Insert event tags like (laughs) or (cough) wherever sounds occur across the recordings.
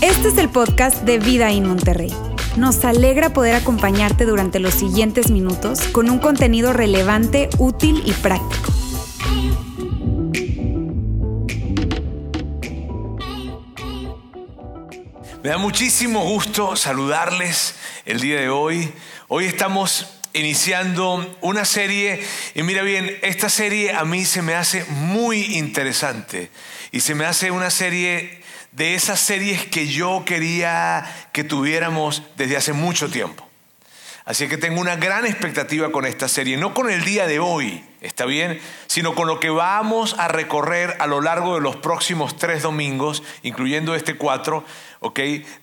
Este es el podcast de Vida en Monterrey. Nos alegra poder acompañarte durante los siguientes minutos con un contenido relevante, útil y práctico. Me da muchísimo gusto saludarles el día de hoy. Hoy estamos iniciando una serie y mira bien, esta serie a mí se me hace muy interesante y se me hace una serie de esas series que yo quería que tuviéramos desde hace mucho tiempo. Así que tengo una gran expectativa con esta serie, no con el día de hoy, ¿está bien? Sino con lo que vamos a recorrer a lo largo de los próximos tres domingos, incluyendo este cuatro, ¿ok?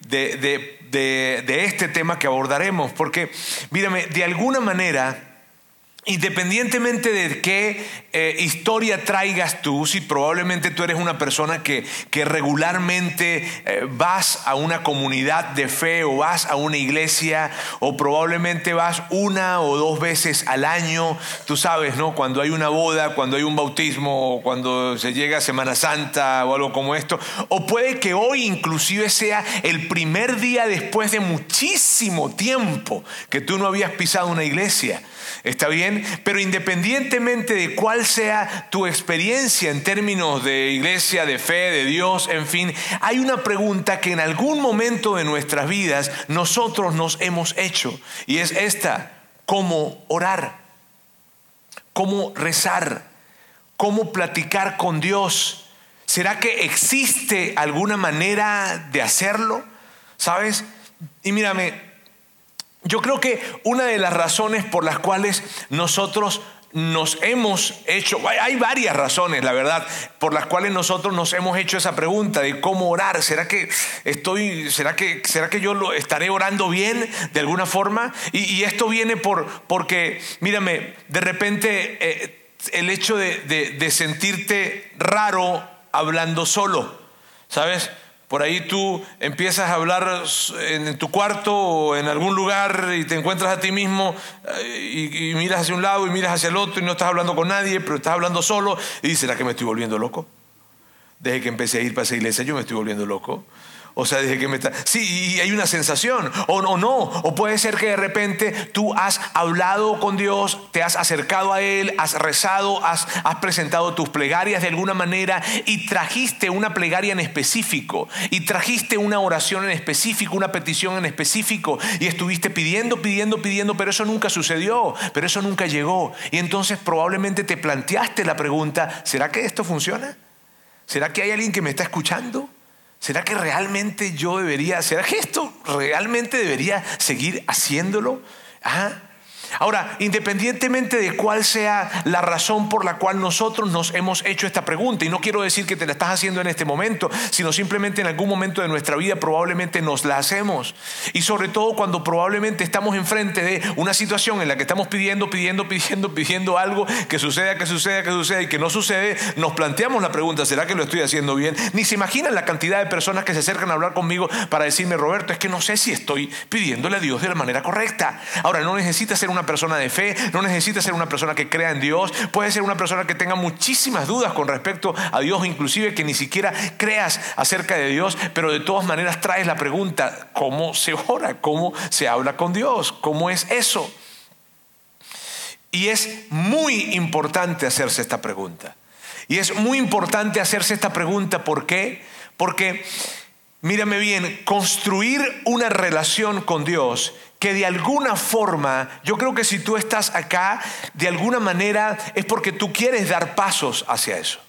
De, este tema que abordaremos. Porque, mírame, de alguna manera Independientemente de qué eh, historia traigas tú, si probablemente tú eres una persona que, que regularmente eh, vas a una comunidad de fe o vas a una iglesia o probablemente vas una o dos veces al año, tú sabes, ¿no? Cuando hay una boda, cuando hay un bautismo, cuando se llega a Semana Santa o algo como esto, o puede que hoy inclusive sea el primer día después de muchísimo tiempo que tú no habías pisado una iglesia. ¿Está bien? Pero independientemente de cuál sea tu experiencia en términos de iglesia, de fe, de Dios, en fin, hay una pregunta que en algún momento de nuestras vidas nosotros nos hemos hecho y es esta, ¿cómo orar? ¿Cómo rezar? ¿Cómo platicar con Dios? ¿Será que existe alguna manera de hacerlo? ¿Sabes? Y mírame, yo creo que una de las razones por las cuales nosotros nos hemos hecho, hay varias razones, la verdad, por las cuales nosotros nos hemos hecho esa pregunta de cómo orar. ¿Será que estoy, será que, será que yo lo estaré orando bien de alguna forma? Y, esto viene por, porque, mírame, de repente eh, el hecho de sentirte raro hablando solo, ¿sabes? Por ahí tú empiezas a hablar en tu cuarto o en algún lugar y te encuentras a ti mismo eh, y, miras hacia un lado y miras hacia el otro y no estás hablando con nadie, pero estás hablando solo y dices, ¿será que me estoy volviendo loco? Desde que empecé a ir para esa iglesia yo me estoy volviendo loco. O sea, desde que me está... Sí, y hay una sensación, o, o no, o puede ser que de repente tú has hablado con Dios, te has acercado a Él, has rezado, has, has presentado tus plegarias de alguna manera y trajiste una plegaria en específico, y trajiste una oración en específico, una petición en específico, y estuviste pidiendo, pidiendo, pidiendo, pero eso nunca sucedió, pero eso nunca llegó. Y entonces probablemente te planteaste la pregunta, ¿será que esto funciona? ¿Será que hay alguien que me está escuchando? ¿Será que realmente yo debería, será que esto realmente debería seguir haciéndolo? ¿Ah? Ahora, independientemente de cuál sea la razón por la cual nosotros nos hemos hecho esta pregunta, y no quiero decir que te la estás haciendo en este momento, sino simplemente en algún momento de nuestra vida probablemente nos la hacemos. Y sobre todo cuando probablemente estamos enfrente de una situación en la que estamos pidiendo, pidiendo, pidiendo, pidiendo algo que suceda, que suceda, que suceda y que no sucede, nos planteamos la pregunta, ¿será que lo estoy haciendo bien? Ni se imaginan la cantidad de personas que se acercan a hablar conmigo para decirme, Roberto, es que no sé si estoy pidiéndole a Dios de la manera correcta. Ahora, no necesita ser una persona de fe, no necesita ser una persona que crea en Dios, puede ser una persona que tenga muchísimas dudas con respecto a Dios, inclusive que ni siquiera creas acerca de Dios, pero de todas maneras traes la pregunta, ¿cómo se ora? ¿Cómo se habla con Dios? ¿Cómo es eso? Y es muy importante hacerse esta pregunta. Y es muy importante hacerse esta pregunta, ¿por qué? Porque, mírame bien, construir una relación con Dios que de alguna forma, yo creo que si tú estás acá, de alguna manera es porque tú quieres dar pasos hacia eso.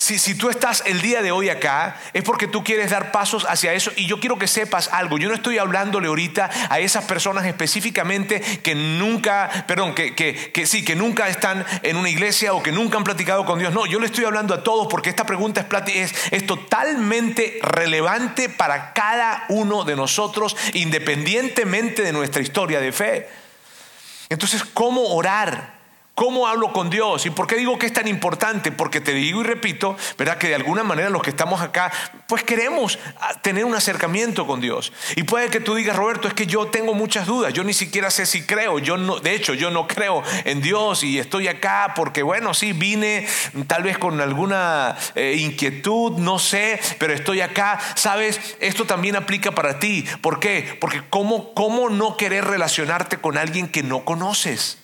Si, tú estás el día de hoy acá, es porque tú quieres dar pasos hacia eso. Y yo quiero que sepas algo. Yo no estoy hablándole ahorita a esas personas específicamente que nunca, perdón, que, que, sí, que nunca están en una iglesia o que nunca han platicado con Dios. No, yo le estoy hablando a todos porque esta pregunta es, es, es totalmente relevante para cada uno de nosotros, independientemente de nuestra historia de fe. Entonces, ¿cómo orar? ¿Cómo hablo con Dios? ¿Y por qué digo que es tan importante? Porque te digo y repito, ¿verdad? Que de alguna manera los que estamos acá, pues queremos tener un acercamiento con Dios. Y puede que tú digas, Roberto, es que yo tengo muchas dudas, yo ni siquiera sé si creo, yo no, de hecho, yo no creo en Dios y estoy acá porque, bueno, sí, vine tal vez con alguna eh, inquietud, no sé, pero estoy acá. Sabes, esto también aplica para ti. ¿Por qué? Porque ¿cómo, cómo no querer relacionarte con alguien que no conoces?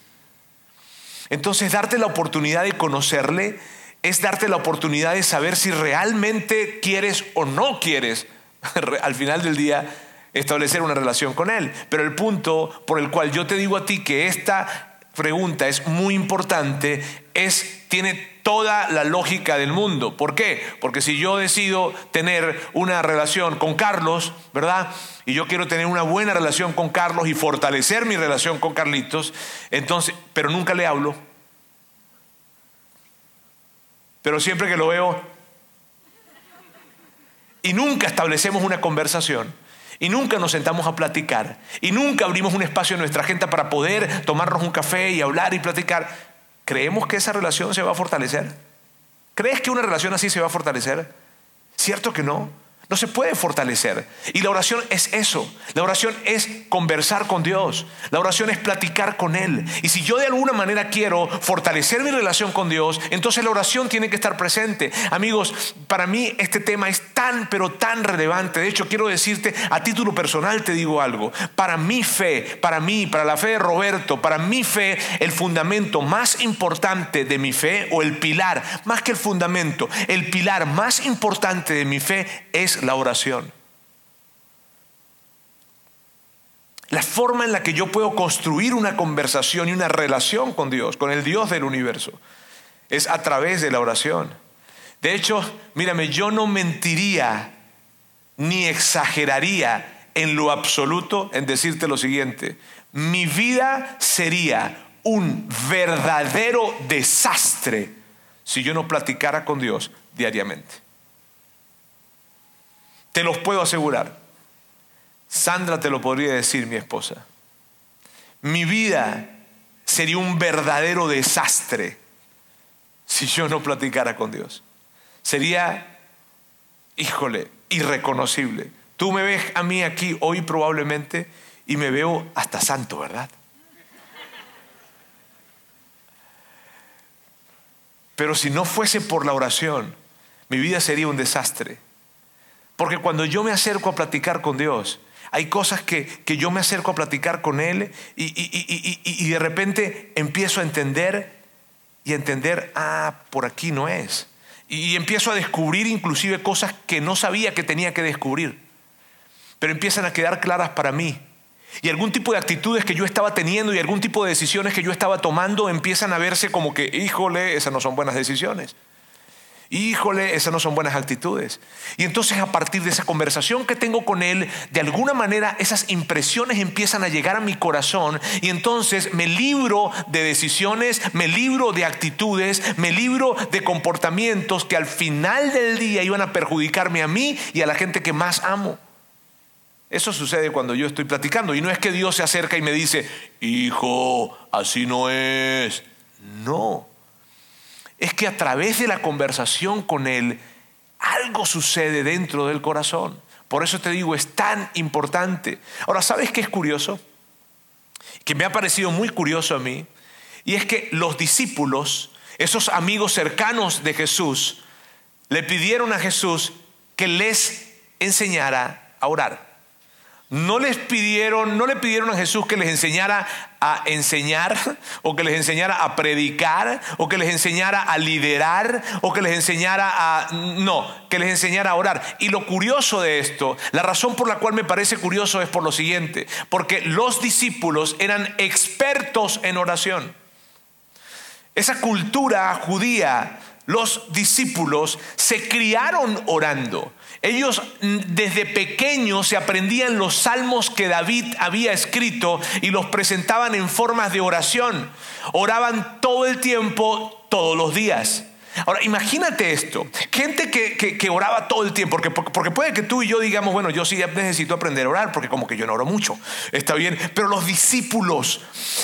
Entonces, darte la oportunidad de conocerle es darte la oportunidad de saber si realmente quieres o no quieres, (laughs) al final del día, establecer una relación con Él. Pero el punto por el cual yo te digo a ti que esta pregunta es muy importante es, tiene toda la lógica del mundo. ¿Por qué? Porque si yo decido tener una relación con Carlos, ¿verdad? Y yo quiero tener una buena relación con Carlos y fortalecer mi relación con Carlitos, entonces, pero nunca le hablo. Pero siempre que lo veo y nunca establecemos una conversación, y nunca nos sentamos a platicar, y nunca abrimos un espacio en nuestra agenda para poder tomarnos un café y hablar y platicar, ¿creemos que esa relación se va a fortalecer? ¿Crees que una relación así se va a fortalecer? ¿Cierto que no? No se puede fortalecer. Y la oración es eso. La oración es conversar con Dios. La oración es platicar con Él. Y si yo de alguna manera quiero fortalecer mi relación con Dios, entonces la oración tiene que estar presente. Amigos, para mí este tema es tan, pero tan relevante. De hecho, quiero decirte, a título personal te digo algo. Para mi fe, para mí, para la fe de Roberto, para mi fe, el fundamento más importante de mi fe, o el pilar, más que el fundamento, el pilar más importante de mi fe es la oración. La forma en la que yo puedo construir una conversación y una relación con Dios, con el Dios del universo, es a través de la oración. De hecho, mírame, yo no mentiría ni exageraría en lo absoluto en decirte lo siguiente. Mi vida sería un verdadero desastre si yo no platicara con Dios diariamente. Te los puedo asegurar. Sandra te lo podría decir, mi esposa. Mi vida sería un verdadero desastre si yo no platicara con Dios. Sería, híjole, irreconocible. Tú me ves a mí aquí hoy probablemente y me veo hasta santo, ¿verdad? Pero si no fuese por la oración, mi vida sería un desastre. Porque cuando yo me acerco a platicar con Dios, hay cosas que, yo me acerco a platicar con Él y, y, de repente empiezo a entender y a entender, ah, por aquí no es. Y empiezo a descubrir inclusive cosas que no sabía que tenía que descubrir. Pero empiezan a quedar claras para mí. Y algún tipo de actitudes que yo estaba teniendo y algún tipo de decisiones que yo estaba tomando empiezan a verse como que, híjole, esas no son buenas decisiones. Híjole, esas no son buenas actitudes. Y entonces a partir de esa conversación que tengo con él, de alguna manera esas impresiones empiezan a llegar a mi corazón y entonces me libro de decisiones, me libro de actitudes, me libro de comportamientos que al final del día iban a perjudicarme a mí y a la gente que más amo. Eso sucede cuando yo estoy platicando y no es que Dios se acerca y me dice, hijo, así no es. No es que a través de la conversación con Él, algo sucede dentro del corazón. Por eso te digo, es tan importante. Ahora, ¿sabes qué es curioso? Que me ha parecido muy curioso a mí. Y es que los discípulos, esos amigos cercanos de Jesús, le pidieron a Jesús que les enseñara a orar. No les pidieron, no le pidieron a Jesús que les enseñara a enseñar o que les enseñara a predicar o que les enseñara a liderar o que les enseñara a no, que les enseñara a orar. Y lo curioso de esto, la razón por la cual me parece curioso es por lo siguiente, porque los discípulos eran expertos en oración. Esa cultura judía, los discípulos se criaron orando. Ellos mm, desde pequeños se aprendían los salmos que David había escrito y los presentaban en formas de oración. Oraban todo el tiempo, todos los días. Ahora, imagínate esto. Gente que, oraba todo el tiempo, porque, porque, puede que tú y yo digamos, bueno, yo sí necesito aprender a orar, porque como que yo no oro mucho. Está bien. Pero los discípulos,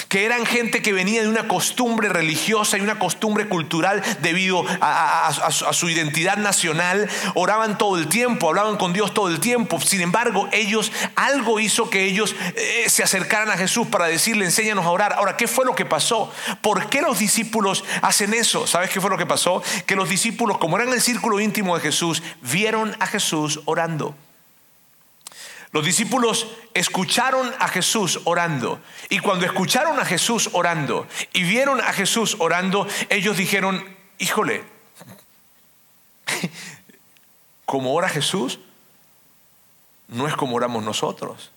que eran gente que venía de una costumbre religiosa y una costumbre cultural debido a, su identidad nacional, oraban todo el tiempo, hablaban con Dios todo el tiempo. Sin embargo, ellos, algo hizo que ellos eh, se acercaran a Jesús para decirle, enséñanos a orar. Ahora, ¿qué fue lo que pasó? ¿Por qué los discípulos hacen eso? ¿Sabes qué fue lo que pasó? Que los discípulos, como eran el círculo íntimo de Jesús, vieron a Jesús orando. Los discípulos escucharon a Jesús orando. Y cuando escucharon a Jesús orando y vieron a Jesús orando, ellos dijeron, híjole, (laughs) como ora Jesús, no es como oramos nosotros.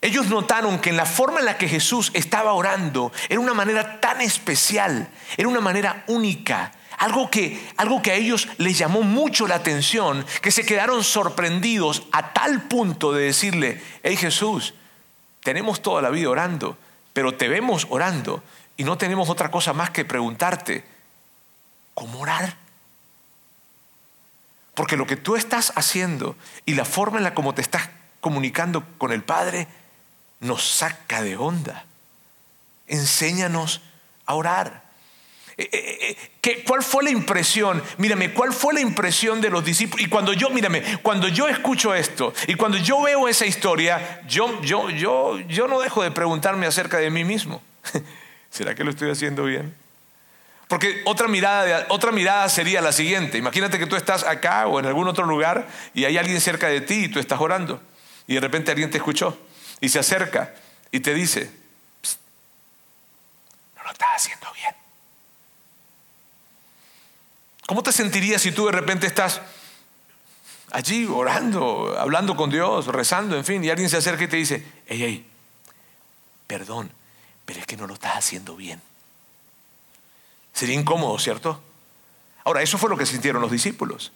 Ellos notaron que en la forma en la que Jesús estaba orando era una manera tan especial, era una manera única, algo que, algo que a ellos les llamó mucho la atención, que se quedaron sorprendidos a tal punto de decirle, hey Jesús, tenemos toda la vida orando, pero te vemos orando y no tenemos otra cosa más que preguntarte, ¿cómo orar? Porque lo que tú estás haciendo y la forma en la como te estás comunicando con el Padre nos saca de onda. Enséñanos a orar. Eh, eh, eh, ¿Cuál fue la impresión? Mírame, ¿cuál fue la impresión de los discípulos? Y cuando yo, mírame, cuando yo escucho esto y cuando yo veo esa historia, yo, yo, yo, yo no dejo de preguntarme acerca de mí mismo. (laughs) ¿Será que lo estoy haciendo bien? Porque otra mirada, otra mirada sería la siguiente. Imagínate que tú estás acá o en algún otro lugar y hay alguien cerca de ti y tú estás orando. Y de repente alguien te escuchó y se acerca y te dice, no lo estás haciendo bien. ¿Cómo te sentirías si tú de repente estás allí orando, hablando con Dios, rezando, en fin, y alguien se acerca y te dice, hey, hey, perdón, pero es que no lo estás haciendo bien? Sería incómodo, ¿cierto? Ahora, eso fue lo que sintieron los discípulos.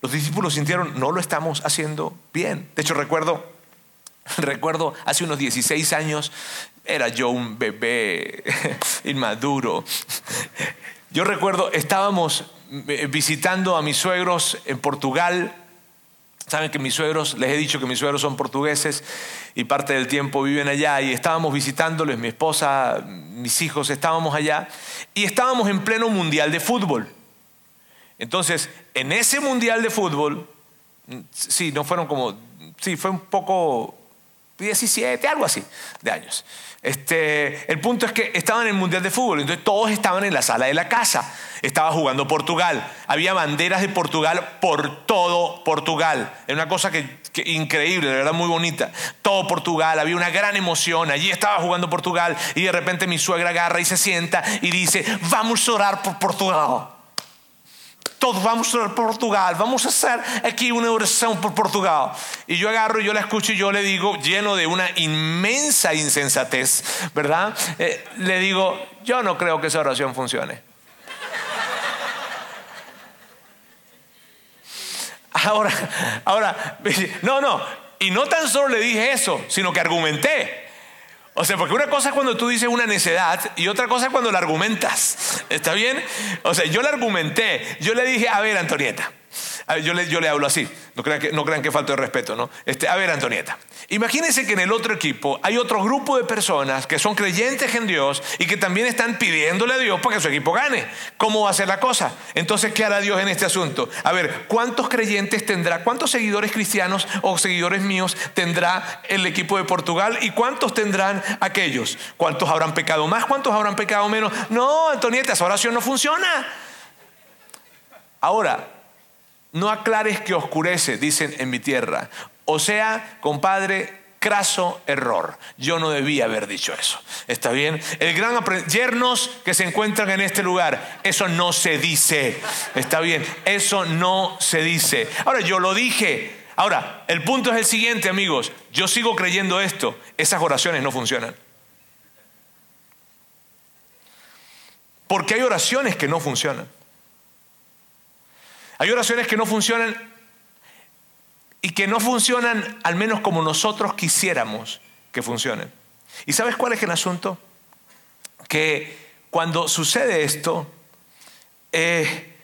Los discípulos sintieron, no lo estamos haciendo bien. De hecho, recuerdo, (laughs) recuerdo hace unos 16 años, era yo un bebé (laughs) inmaduro. Yo recuerdo, estábamos visitando a mis suegros en Portugal. Saben que mis suegros, les he dicho que mis suegros son portugueses y parte del tiempo viven allá y estábamos visitándoles, mi esposa, mis hijos, estábamos allá y estábamos en pleno mundial de fútbol. Entonces, en ese mundial de fútbol, sí, no fueron como, sí, fue un poco 17, algo así, de años. Este, el punto es que estaban en el Mundial de Fútbol, entonces todos estaban en la sala de la casa. Estaba jugando Portugal. Había banderas de Portugal por todo Portugal. Era una cosa que, increíble, de verdad muy bonita. Todo Portugal, había una gran emoción. Allí estaba jugando Portugal y de repente mi suegra agarra y se sienta y dice, vamos a orar por Portugal todos vamos a Portugal, vamos a hacer aquí una oración por Portugal. Y yo agarro, yo la escucho y yo le digo, lleno de una inmensa insensatez, ¿verdad? Eh, le digo, yo no creo que esa oración funcione. Ahora, ahora, (laughs) no, no, y no tan solo le dije eso, sino que argumenté. O sea, porque una cosa es cuando tú dices una necedad y otra cosa es cuando la argumentas. ¿Está bien? O sea, yo la argumenté. Yo le dije, a ver, Antonieta. Yo le, yo le hablo así. No crean que, no crean falta de respeto, ¿no? Este, a ver, Antonieta. Imagínense que en el otro equipo hay otro grupo de personas que son creyentes en Dios y que también están pidiéndole a Dios para que su equipo gane. ¿Cómo va a ser la cosa? Entonces, ¿qué hará Dios en este asunto? A ver, ¿cuántos creyentes tendrá, cuántos seguidores cristianos o seguidores míos tendrá el equipo de Portugal y cuántos tendrán aquellos? ¿Cuántos habrán pecado más? ¿Cuántos habrán pecado menos? No, Antonieta, esa oración no funciona. Ahora, no aclares que oscurece, dicen en mi tierra. O sea, compadre, craso error. Yo no debía haber dicho eso. ¿Está bien? El gran yernos que se encuentran en este lugar, eso no se dice. ¿Está bien? Eso no se dice. Ahora, yo lo dije. Ahora, el punto es el siguiente, amigos. Yo sigo creyendo esto. Esas oraciones no funcionan. Porque hay oraciones que no funcionan. Hay oraciones que no funcionan y que no funcionan al menos como nosotros quisiéramos que funcionen. ¿Y sabes cuál es el asunto? Que cuando sucede esto, eh,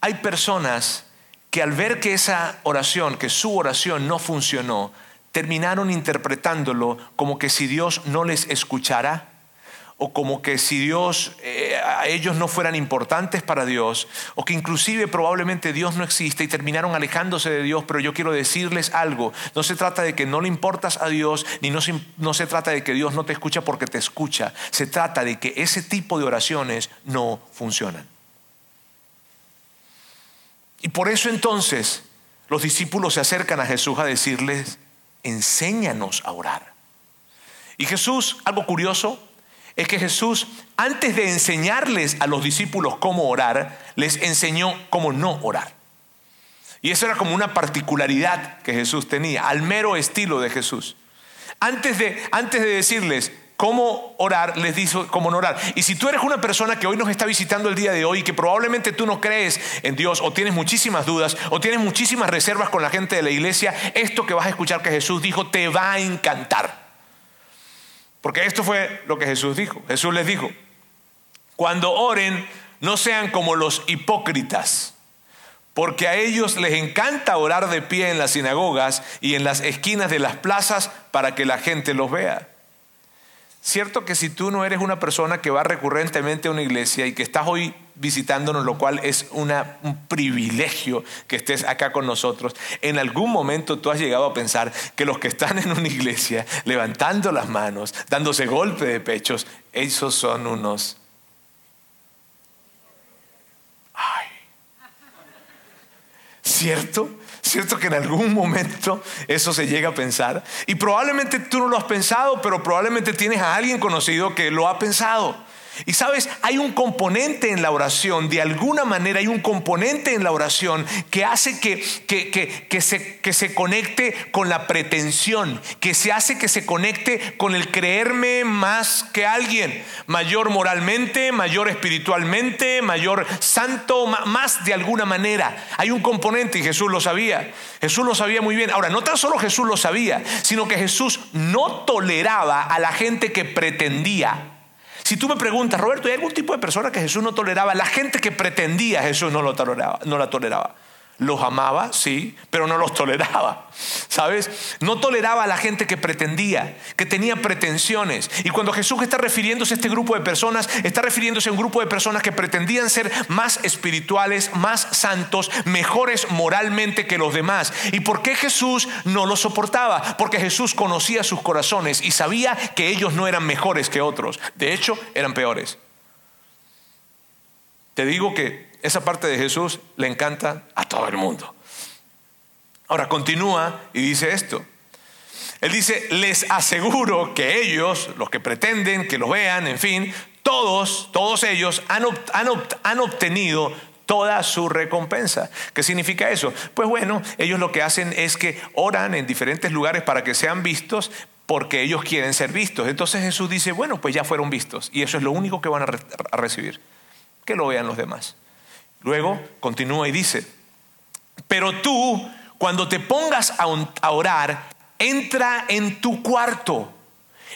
hay personas que al ver que esa oración, que su oración no funcionó, terminaron interpretándolo como que si Dios no les escuchara o como que si Dios, eh, a ellos no fueran importantes para Dios, o que inclusive probablemente Dios no existe y terminaron alejándose de Dios, pero yo quiero decirles algo, no se trata de que no le importas a Dios, ni no se, no se trata de que Dios no te escucha porque te escucha, se trata de que ese tipo de oraciones no funcionan. Y por eso entonces los discípulos se acercan a Jesús a decirles, enséñanos a orar. Y Jesús, algo curioso, es que Jesús, antes de enseñarles a los discípulos cómo orar, les enseñó cómo no orar. Y eso era como una particularidad que Jesús tenía, al mero estilo de Jesús. Antes de, antes de decirles cómo orar, les dijo cómo no orar. Y si tú eres una persona que hoy nos está visitando el día de hoy y que probablemente tú no crees en Dios o tienes muchísimas dudas o tienes muchísimas reservas con la gente de la iglesia, esto que vas a escuchar que Jesús dijo te va a encantar. Porque esto fue lo que Jesús dijo. Jesús les dijo, cuando oren, no sean como los hipócritas, porque a ellos les encanta orar de pie en las sinagogas y en las esquinas de las plazas para que la gente los vea. Cierto que si tú no eres una persona que va recurrentemente a una iglesia y que estás hoy visitándonos, lo cual es un privilegio que estés acá con nosotros. En algún momento tú has llegado a pensar que los que están en una iglesia levantando las manos, dándose golpe de pechos, esos son unos... Ay. ¿Cierto? ¿Cierto que en algún momento eso se llega a pensar? Y probablemente tú no lo has pensado, pero probablemente tienes a alguien conocido que lo ha pensado. Y sabes, hay un componente en la oración, de alguna manera hay un componente en la oración que hace que, que, se, que se conecte con la pretensión, que se hace que se conecte con el creerme más que alguien, mayor moralmente, mayor espiritualmente, mayor santo, más de alguna manera. Hay un componente y Jesús lo sabía. Jesús lo sabía muy bien. Ahora, no tan solo Jesús lo sabía, sino que Jesús no toleraba a la gente que pretendía si tú me preguntas, Roberto, ¿hay algún tipo de persona que Jesús no toleraba? La gente que pretendía Jesús no, lo toleraba, no la toleraba. Los amaba, sí, pero no los toleraba. ¿Sabes? No toleraba a la gente que pretendía, que tenía pretensiones. Y cuando Jesús está refiriéndose a este grupo de personas, está refiriéndose a un grupo de personas que pretendían ser más espirituales, más santos, mejores moralmente que los demás. ¿Y por qué Jesús no los soportaba? Porque Jesús conocía sus corazones y sabía que ellos no eran mejores que otros. De hecho, eran peores. Te digo que esa parte de Jesús le encanta a todo el mundo. Ahora continúa y dice esto. Él dice, les aseguro que ellos, los que pretenden que lo vean, en fin, todos, todos ellos han, han obtenido toda su recompensa. ¿Qué significa eso? Pues bueno, ellos lo que hacen es que oran en diferentes lugares para que sean vistos porque ellos quieren ser vistos. Entonces Jesús dice, bueno, pues ya fueron vistos y eso es lo único que van a recibir. Que lo vean los demás. Luego continúa y dice, pero tú cuando te pongas a orar, entra en tu cuarto.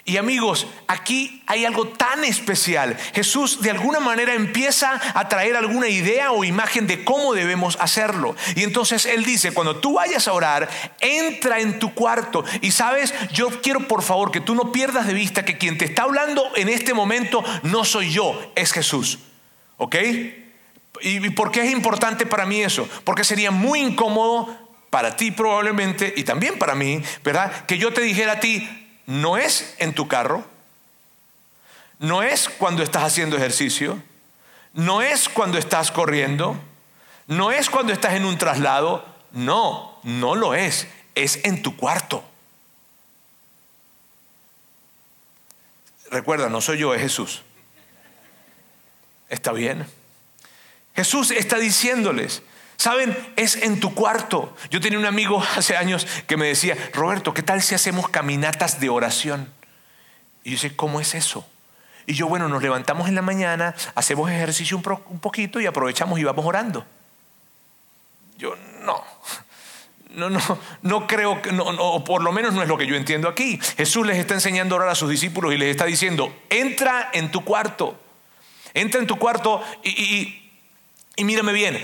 Y amigos, aquí hay algo tan especial. Jesús de alguna manera empieza a traer alguna idea o imagen de cómo debemos hacerlo. Y entonces Él dice, cuando tú vayas a orar, entra en tu cuarto. Y sabes, yo quiero por favor que tú no pierdas de vista que quien te está hablando en este momento no soy yo, es Jesús. ¿Ok? ¿Y por qué es importante para mí eso? Porque sería muy incómodo para ti probablemente y también para mí, ¿verdad? Que yo te dijera a ti, no es en tu carro, no es cuando estás haciendo ejercicio, no es cuando estás corriendo, no es cuando estás en un traslado, no, no lo es, es en tu cuarto. Recuerda, no soy yo, es Jesús. ¿Está bien? Jesús está diciéndoles, Saben, es en tu cuarto. Yo tenía un amigo hace años que me decía, Roberto, ¿qué tal si hacemos caminatas de oración? Y yo sé, ¿cómo es eso? Y yo, bueno, nos levantamos en la mañana, hacemos ejercicio un, poquito y aprovechamos y vamos orando. Yo, no, no, no, no creo que, no, o por lo menos no es lo que yo entiendo aquí. Jesús les está enseñando a orar a sus discípulos y les está diciendo, entra en tu cuarto, entra en tu cuarto Y mírame bien,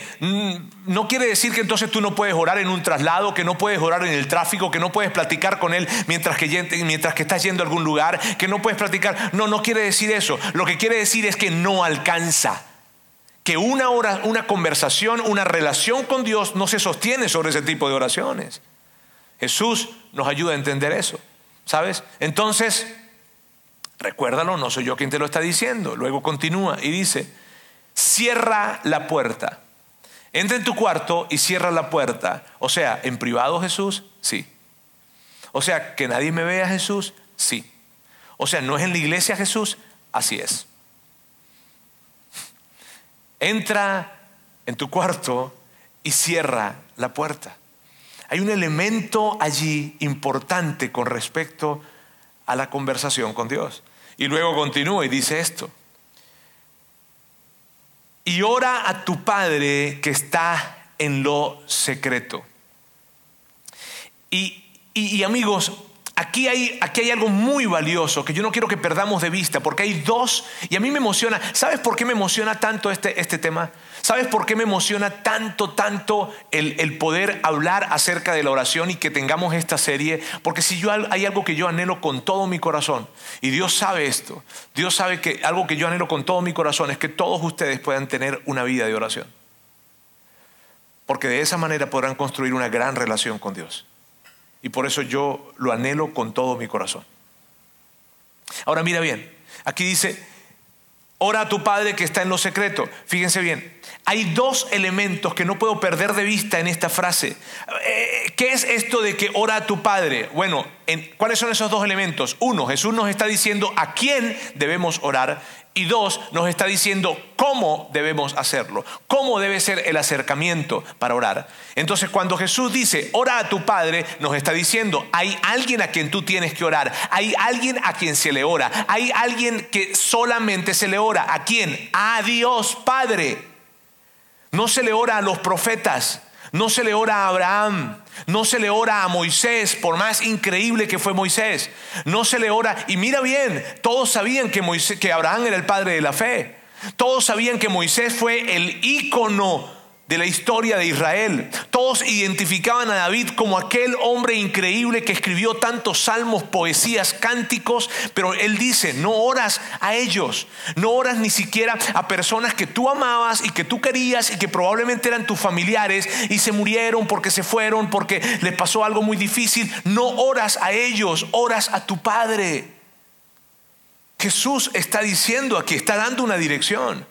no quiere decir que entonces tú no puedes orar en un traslado, que no puedes orar en el tráfico, que no puedes platicar con él mientras que, mientras que estás yendo a algún lugar, que no puedes platicar. No, no quiere decir eso. Lo que quiere decir es que no alcanza. Que una, hora, una conversación, una relación con Dios no se sostiene sobre ese tipo de oraciones. Jesús nos ayuda a entender eso. ¿Sabes? Entonces, recuérdalo, no soy yo quien te lo está diciendo. Luego continúa y dice, cierra la puerta. Entra en tu cuarto y cierra la puerta. O sea, ¿en privado Jesús? Sí. O sea, ¿que nadie me vea Jesús? Sí. O sea, ¿no es en la iglesia Jesús? Así es. Entra en tu cuarto y cierra la puerta. Hay un elemento allí importante con respecto a la conversación con Dios. Y luego continúa y dice esto y ora a tu Padre que está en lo secreto. Y, y, amigos, aquí hay, aquí hay algo muy valioso que yo no quiero que perdamos de vista, porque hay dos, y a mí me emociona, ¿sabes por qué me emociona tanto este, este tema? ¿Sabes por qué me emociona tanto, tanto el, poder hablar acerca de la oración y que tengamos esta serie? Porque si yo hay algo que yo anhelo con todo mi corazón, y Dios sabe esto, Dios sabe que algo que yo anhelo con todo mi corazón es que todos ustedes puedan tener una vida de oración. Porque de esa manera podrán construir una gran relación con Dios. Y por eso yo lo anhelo con todo mi corazón. Ahora mira bien, aquí dice, ora a tu Padre que está en lo secreto. Fíjense bien, hay dos elementos que no puedo perder de vista en esta frase. Eh, ¿Qué es esto de que ora a tu Padre? Bueno, ¿cuáles son esos dos elementos? Uno, Jesús nos está diciendo a quién debemos orar y dos, nos está diciendo cómo debemos hacerlo, cómo debe ser el acercamiento para orar. Entonces, cuando Jesús dice, ora a tu Padre, nos está diciendo, hay alguien a quien tú tienes que orar, hay alguien a quien se le ora, hay alguien que solamente se le ora. ¿A quién? A Dios Padre. No se le ora a los profetas, no se le ora a Abraham, no se le ora a Moisés, por más increíble que fue Moisés. No se le ora, y mira bien, todos sabían que, que Abraham era el padre de la fe. Todos sabían que Moisés fue el ícono de la historia de Israel. Todos identificaban a David como aquel hombre increíble que escribió tantos salmos, poesías, cánticos, pero él dice, no oras a ellos, no oras ni siquiera a personas que tú amabas y que tú querías y que probablemente eran tus familiares y se murieron porque se fueron, porque les pasó algo muy difícil. No oras a ellos, oras a tu Padre. Jesús está diciendo aquí, está dando una dirección.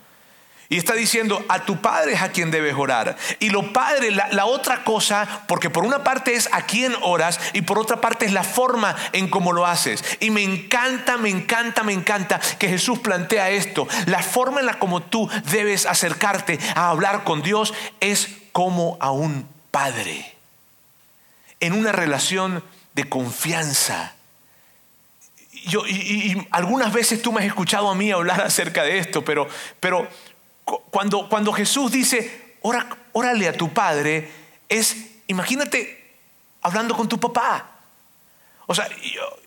Y está diciendo, a tu padre es a quien debes orar. Y lo padre, la, otra cosa, porque por una parte es a quien oras y por otra parte es la forma en cómo lo haces. Y me encanta, me encanta, me encanta que Jesús plantea esto. La forma en la como tú debes acercarte a hablar con Dios es como a un padre. En una relación de confianza. Yo, y, algunas veces tú me has escuchado a mí hablar (laughs) acerca de esto, pero, pero cuando, cuando Jesús dice, órale a tu padre, es, imagínate hablando con tu papá. O sea,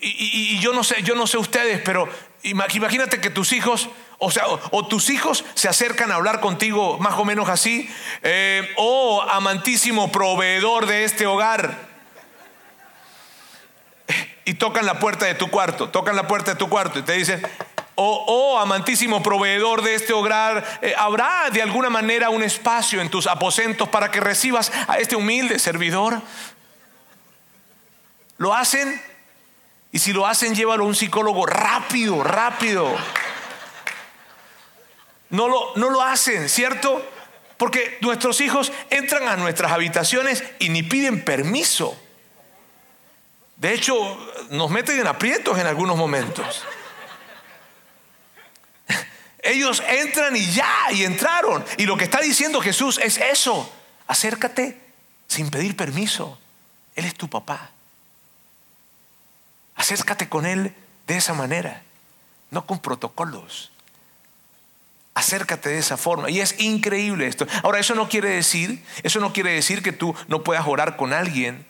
y, yo no sé, yo no sé ustedes, pero imagínate que tus hijos, o sea, o, tus hijos se acercan a hablar contigo más o menos así, eh, oh amantísimo proveedor de este hogar. Y tocan la puerta de tu cuarto, tocan la puerta de tu cuarto y te dicen, Oh, oh, amantísimo proveedor de este hogar, eh, ¿habrá de alguna manera un espacio en tus aposentos para que recibas a este humilde servidor? ¿Lo hacen? Y si lo hacen, llévalo a un psicólogo rápido, rápido. No lo, no lo hacen, ¿cierto? Porque nuestros hijos entran a nuestras habitaciones y ni piden permiso. De hecho, nos meten en aprietos en algunos momentos. Ellos entran y ya, y entraron. Y lo que está diciendo Jesús es eso. Acércate sin pedir permiso. Él es tu papá. Acércate con Él de esa manera, no con protocolos. Acércate de esa forma. Y es increíble esto. Ahora, eso no quiere decir, eso no quiere decir que tú no puedas orar con alguien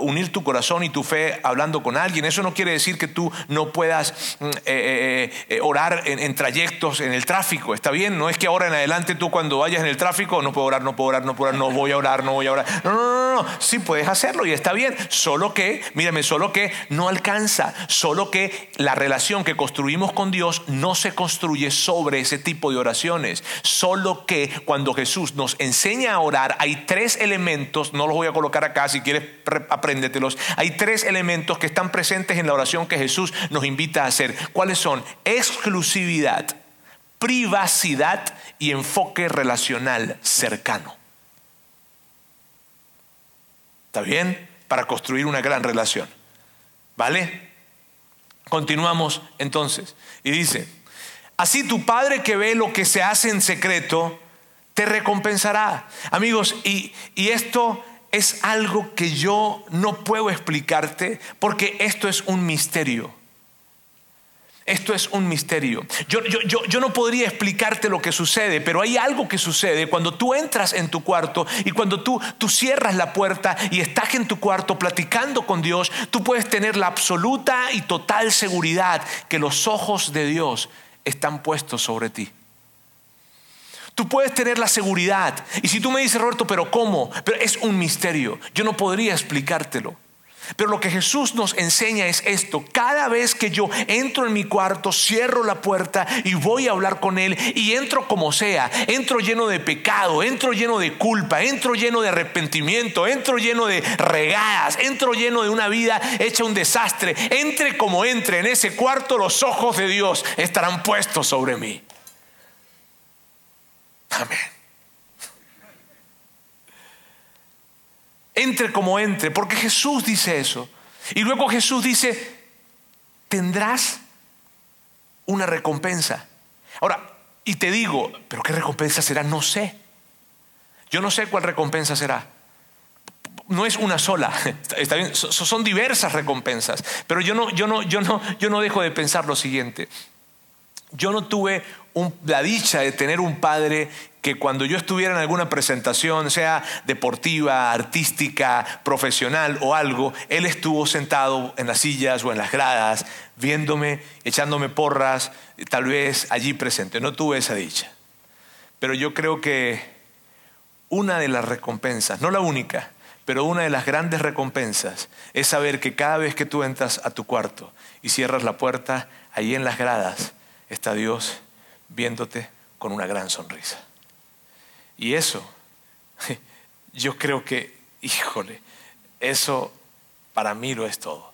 unir tu corazón y tu fe hablando con alguien. Eso no quiere decir que tú no puedas mm, eh, eh, eh, orar en, trayectos en el tráfico. Está bien, no es que ahora en adelante tú cuando vayas en el tráfico no puedo orar, no puedo orar, no puedo orar, no voy a orar, no voy a orar. No, no, no, no. Sí puedes hacerlo y está bien. Solo que, mírame, solo que no alcanza. Solo que la relación que construimos con Dios no se construye sobre ese tipo de oraciones. Solo que cuando Jesús nos enseña a orar hay tres elementos, no los voy a colocar acá, si quieres apréndetelos. Hay tres elementos que están presentes en la oración que Jesús nos invita a hacer. ¿Cuáles son? Exclusividad, privacidad y enfoque relacional cercano. ¿Está bien? Para construir una gran relación. ¿Vale? Continuamos entonces. Y dice, así tu Padre que ve lo que se hace en secreto, te recompensará. Amigos, y, y esto es algo que yo no puedo explicarte porque esto es un misterio. Esto es un misterio. Yo, yo, no podría explicarte lo que sucede, pero hay algo que sucede cuando tú entras en tu cuarto y cuando tú, tú cierras la puerta y estás en tu cuarto platicando con Dios, tú puedes tener la absoluta y total seguridad que los ojos de Dios están puestos sobre ti. Tú puedes tener la seguridad. Y si tú me dices, Roberto, pero ¿cómo? Pero es un misterio. Yo no podría explicártelo. Pero lo que Jesús nos enseña es esto. Cada vez que yo entro en mi cuarto, cierro la puerta y voy a hablar con Él y entro como sea, entro lleno de pecado, entro lleno de culpa, entro lleno de arrepentimiento, entro lleno de regadas, entro lleno de una vida hecha un desastre, entre como entre en ese cuarto, los ojos de Dios estarán puestos sobre mí. Amén. Entre como entre, porque Jesús dice eso. Y luego Jesús dice, tendrás una recompensa. Ahora, y te digo, pero ¿qué recompensa será? No sé. Yo no sé cuál recompensa será. No es una sola, (laughs) está bien, son diversas recompensas, pero yo no, yo no, yo no, yo no dejo de pensar lo siguiente. Yo no tuve la dicha de tener un padre que cuando yo estuviera en alguna presentación, sea deportiva, artística, profesional o algo, él estuvo sentado en las sillas o en las gradas, viéndome, echándome porras, tal vez allí presente. No tuve esa dicha. Pero yo creo que una de las recompensas, no la única, pero una de las grandes recompensas es saber que cada vez que tú entras a tu cuarto y cierras la puerta, allí en las gradas está Dios viéndote con una gran sonrisa. Y eso, (laughs) yo creo que, híjole, eso para mí lo es todo.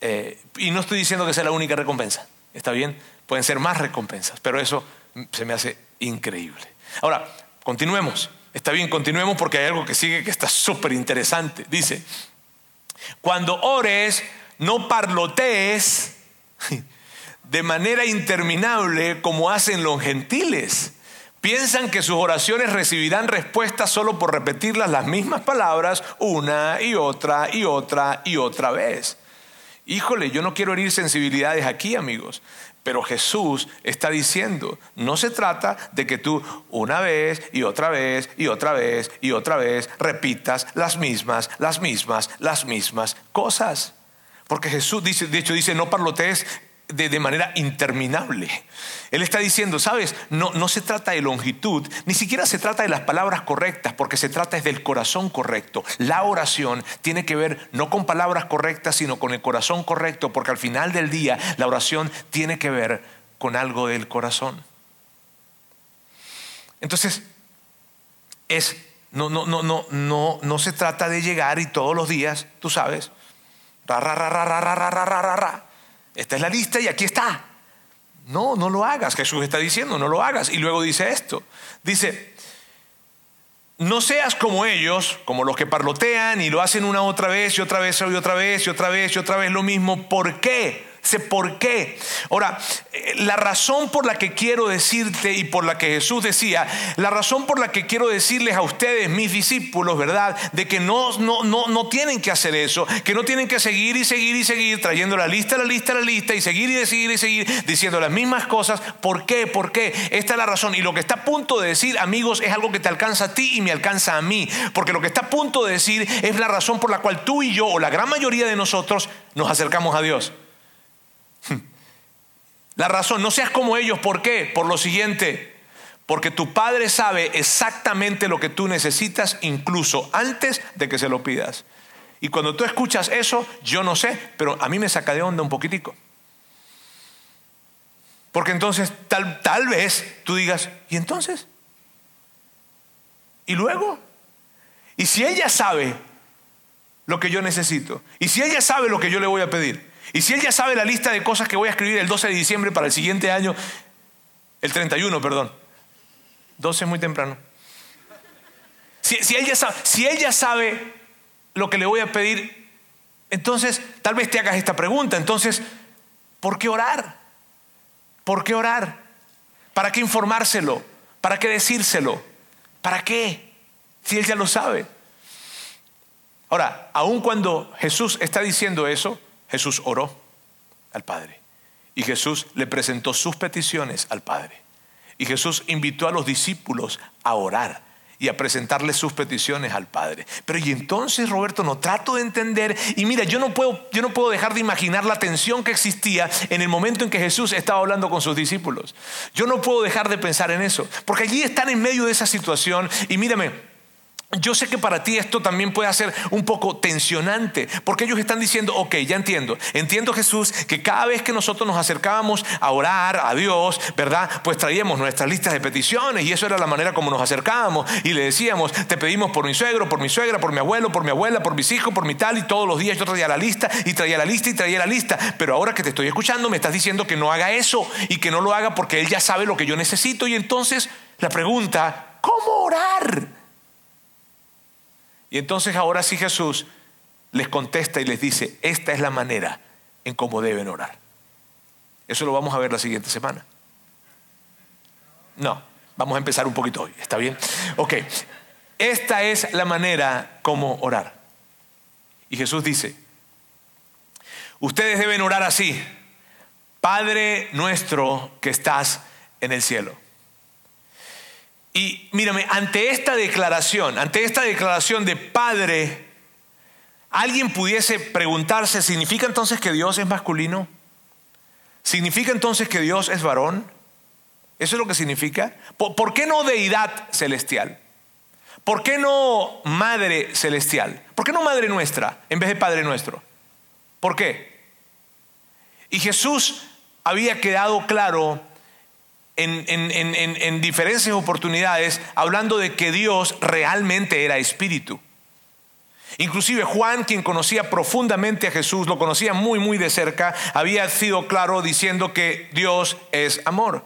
Eh, y no estoy diciendo que sea la única recompensa, ¿está bien? Pueden ser más recompensas, pero eso se me hace increíble. Ahora, continuemos. Está bien, continuemos porque hay algo que sigue que está súper interesante. Dice, cuando ores, no parlotees (laughs) de manera interminable como hacen los gentiles. Piensan que sus oraciones recibirán respuesta solo por repetirlas las mismas palabras una y otra y otra y otra vez. Híjole, yo no quiero herir sensibilidades aquí, amigos, pero Jesús está diciendo, no se trata de que tú una vez y otra vez y otra vez y otra vez repitas las mismas, las mismas, las mismas cosas. Porque Jesús dice, de hecho dice, no parlotees de, manera interminable. Él está diciendo, sabes, no, no se trata de longitud, ni siquiera se trata de las palabras correctas, porque se trata del corazón correcto. La oración tiene que ver no con palabras correctas, sino con el corazón correcto, porque al final del día la oración tiene que ver con algo del corazón. Entonces, es, no, no, no, no, no, no se trata de llegar y todos los días, tú sabes, ra, ra, ra, ra, ra, ra, ra, ra, ra, ra esta es la lista y aquí está. No, no lo hagas. Jesús está diciendo, no lo hagas. Y luego dice esto. Dice, no seas como ellos, como los que parlotean y lo hacen una otra vez y otra vez y otra vez y otra vez y otra vez lo mismo. ¿Por qué? Dice, ¿por qué? Ahora, eh, la razón por la que quiero decirte y por la que Jesús decía, la razón por la que quiero decirles a ustedes, mis discípulos, ¿verdad? De que no, no, no, no tienen que hacer eso, que no tienen que seguir y seguir y seguir trayendo la lista, la lista, la lista y seguir y seguir y seguir diciendo las mismas cosas. ¿Por qué? ¿Por qué? Esta es la razón. Y lo que está a punto de decir, amigos, es algo que te alcanza a ti y me alcanza a mí. Porque lo que está a punto de decir es la razón por la cual tú y yo, o la gran mayoría de nosotros, nos acercamos a Dios. La razón, no seas como ellos, ¿por qué? Por lo siguiente, porque tu Padre sabe exactamente lo que tú necesitas incluso antes de que se lo pidas. Y cuando tú escuchas eso, yo no sé, pero a mí me saca de onda un poquitico. Porque entonces tal, tal vez tú digas, ¿y entonces? ¿Y luego? ¿Y si ella sabe lo que yo necesito? ¿Y si ella sabe lo que yo le voy a pedir? Y si él ya sabe la lista de cosas que voy a escribir el 12 de diciembre para el siguiente año, el 31, perdón. 12 es muy temprano. Si, si, él ya sabe, si él ya sabe lo que le voy a pedir, entonces tal vez te hagas esta pregunta. Entonces, ¿por qué orar? ¿Por qué orar? ¿Para qué informárselo? ¿Para qué decírselo? ¿Para qué? Si él ya lo sabe. Ahora, aun cuando Jesús está diciendo eso, Jesús oró al Padre y Jesús le presentó sus peticiones al Padre. Y Jesús invitó a los discípulos a orar y a presentarle sus peticiones al Padre. Pero y entonces, Roberto, no trato de entender, y mira, yo no puedo yo no puedo dejar de imaginar la tensión que existía en el momento en que Jesús estaba hablando con sus discípulos. Yo no puedo dejar de pensar en eso, porque allí están en medio de esa situación y mírame, yo sé que para ti esto también puede ser un poco tensionante, porque ellos están diciendo, ok, ya entiendo, entiendo Jesús que cada vez que nosotros nos acercábamos a orar a Dios, ¿verdad? Pues traíamos nuestras listas de peticiones y eso era la manera como nos acercábamos y le decíamos, te pedimos por mi suegro, por mi suegra, por mi abuelo, por mi abuela, por mis hijos, por mi tal y todos los días yo traía la lista y traía la lista y traía la lista, pero ahora que te estoy escuchando me estás diciendo que no haga eso y que no lo haga porque Él ya sabe lo que yo necesito y entonces la pregunta, ¿cómo orar? Y entonces ahora sí Jesús les contesta y les dice, esta es la manera en cómo deben orar. Eso lo vamos a ver la siguiente semana. No, vamos a empezar un poquito hoy, ¿está bien? Ok, esta es la manera como orar. Y Jesús dice, ustedes deben orar así, Padre nuestro que estás en el cielo. Y mírame, ante esta declaración, ante esta declaración de Padre, alguien pudiese preguntarse, ¿significa entonces que Dios es masculino? ¿Significa entonces que Dios es varón? ¿Eso es lo que significa? ¿Por, qué no deidad celestial? ¿Por qué no madre celestial? ¿Por qué no madre nuestra en vez de padre nuestro? ¿Por qué? Y Jesús había quedado claro en, diferentes oportunidades hablando de que Dios realmente era espíritu. Inclusive Juan, quien conocía profundamente a Jesús, lo conocía muy, muy de cerca, había sido claro diciendo que Dios es amor.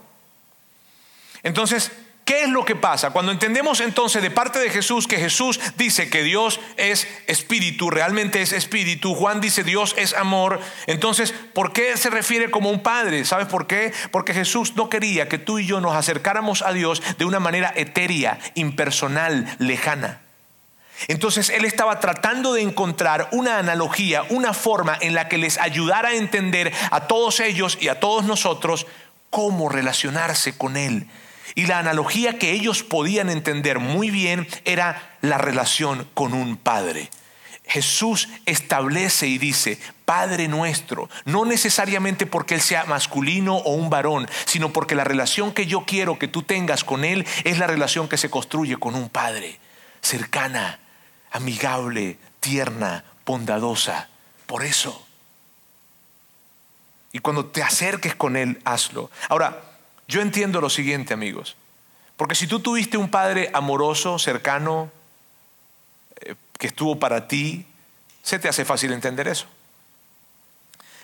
Entonces, ¿Qué es lo que pasa? Cuando entendemos entonces de parte de Jesús que Jesús dice que Dios es espíritu, realmente es espíritu, Juan dice Dios es amor, entonces, ¿por qué se refiere como un padre? ¿Sabes por qué? Porque Jesús no quería que tú y yo nos acercáramos a Dios de una manera etérea, impersonal, lejana. Entonces él estaba tratando de encontrar una analogía, una forma en la que les ayudara a entender a todos ellos y a todos nosotros cómo relacionarse con Él y la analogía que ellos podían entender muy bien era la relación con un padre. Jesús establece y dice, Padre nuestro, no necesariamente porque Él sea masculino o un varón, sino porque la relación que yo quiero que tú tengas con Él es la relación que se construye con un Padre, cercana, amigable, tierna, bondadosa. Por eso. Y cuando te acerques con Él, hazlo. Ahora, yo entiendo lo siguiente, amigos. Porque si tú tuviste un padre amoroso, cercano, eh, que estuvo para ti, se te hace fácil entender eso.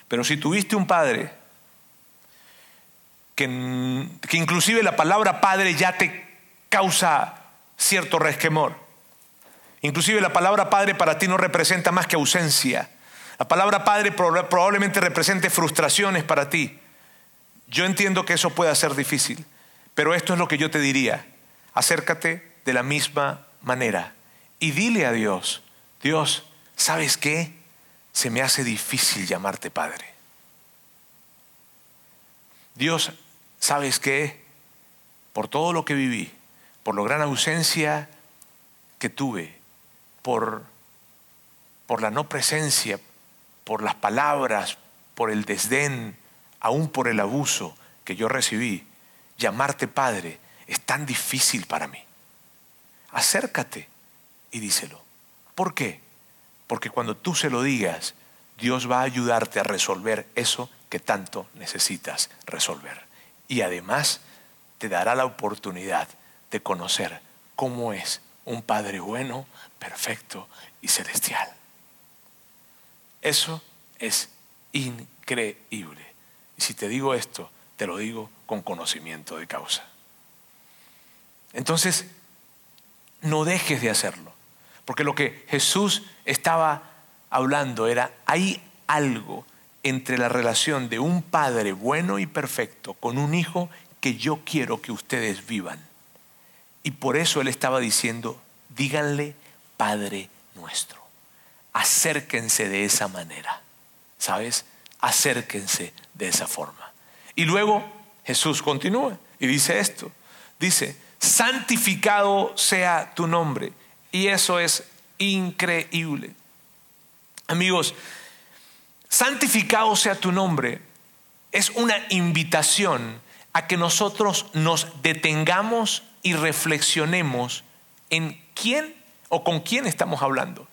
Pero si tuviste un padre que, que inclusive la palabra padre ya te causa cierto resquemor, inclusive la palabra padre para ti no representa más que ausencia, La palabra padre probablemente represente frustraciones para ti. Yo entiendo que eso pueda ser difícil, pero esto es lo que yo te diría. Acércate de la misma manera y dile a Dios, Dios, ¿sabes qué? Se me hace difícil llamarte Padre. Dios, ¿sabes qué? Por todo lo que viví, por la gran ausencia que tuve, por, por la no presencia, por las palabras, por el desdén, aún por el abuso que yo recibí, llamarte Padre es tan difícil para mí. Acércate y díselo. ¿Por qué? Porque cuando tú se lo digas, Dios va a ayudarte a resolver eso que tanto necesitas resolver. Y además te dará la oportunidad de conocer cómo es un Padre bueno, perfecto y celestial. Eso es increíble. Y si te digo esto, te lo digo con conocimiento de causa. Entonces, no dejes de hacerlo. Porque lo que Jesús estaba hablando era, hay algo entre la relación de un padre bueno y perfecto con un hijo que yo quiero que ustedes vivan. Y por eso él estaba diciendo, díganle Padre nuestro. Acérquense de esa manera. ¿Sabes? Acérquense de esa forma. Y luego Jesús continúa y dice esto. Dice, santificado sea tu nombre. Y eso es increíble. Amigos, santificado sea tu nombre es una invitación a que nosotros nos detengamos y reflexionemos en quién o con quién estamos hablando.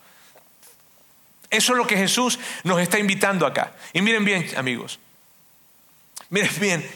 Eso es lo que Jesús nos está invitando acá. Y miren bien, amigos. Miren bien,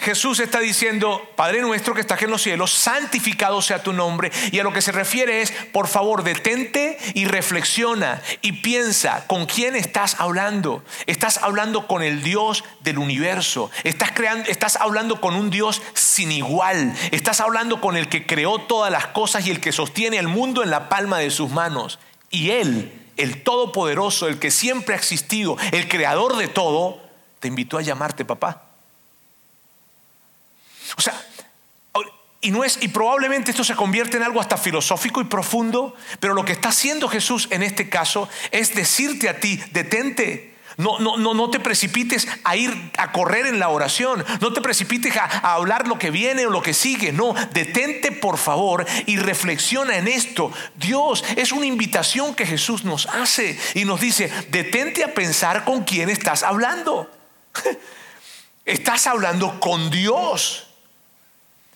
Jesús está diciendo, Padre nuestro que estás en los cielos, santificado sea tu nombre. Y a lo que se refiere es, por favor, detente y reflexiona y piensa con quién estás hablando. Estás hablando con el Dios del universo. Estás, creando, estás hablando con un Dios sin igual. Estás hablando con el que creó todas las cosas y el que sostiene el mundo en la palma de sus manos. Y Él, el Todopoderoso, el que siempre ha existido, el creador de todo, te invitó a llamarte papá. O sea, y no es, y probablemente esto se convierte en algo hasta filosófico y profundo, pero lo que está haciendo Jesús en este caso es decirte a ti, detente. No, no, no, no te precipites a ir a correr en la oración. No te precipites a, hablar lo que viene o lo que sigue. No, detente por favor y reflexiona en esto. Dios es una invitación que Jesús nos hace y nos dice, detente a pensar con quién estás hablando. (laughs) Estás hablando con Dios.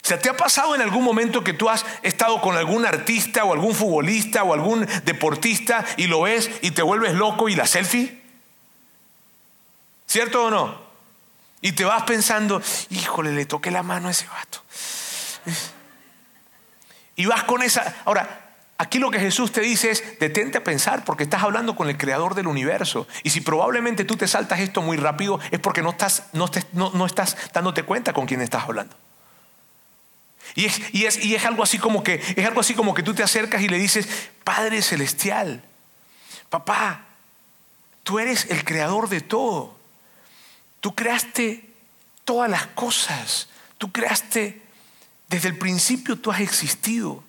O ¿te ha pasado en algún momento que tú has estado con algún artista o algún futbolista o algún deportista y lo ves y te vuelves loco y la selfie? ¿Cierto o no? Y te vas pensando, híjole, le toqué la mano a ese vato. Y vas con esa... Ahora, aquí lo que Jesús te dice es, detente a pensar porque estás hablando con el creador del universo. Y si probablemente tú te saltas esto muy rápido es porque no estás, no, no estás dándote cuenta con quién estás hablando. Y es, y es, algo así como que, es algo así como que tú te acercas y le dices, Padre Celestial, papá, tú eres el creador de todo. Tú creaste todas las cosas. Tú creaste, desde el principio tú has existido.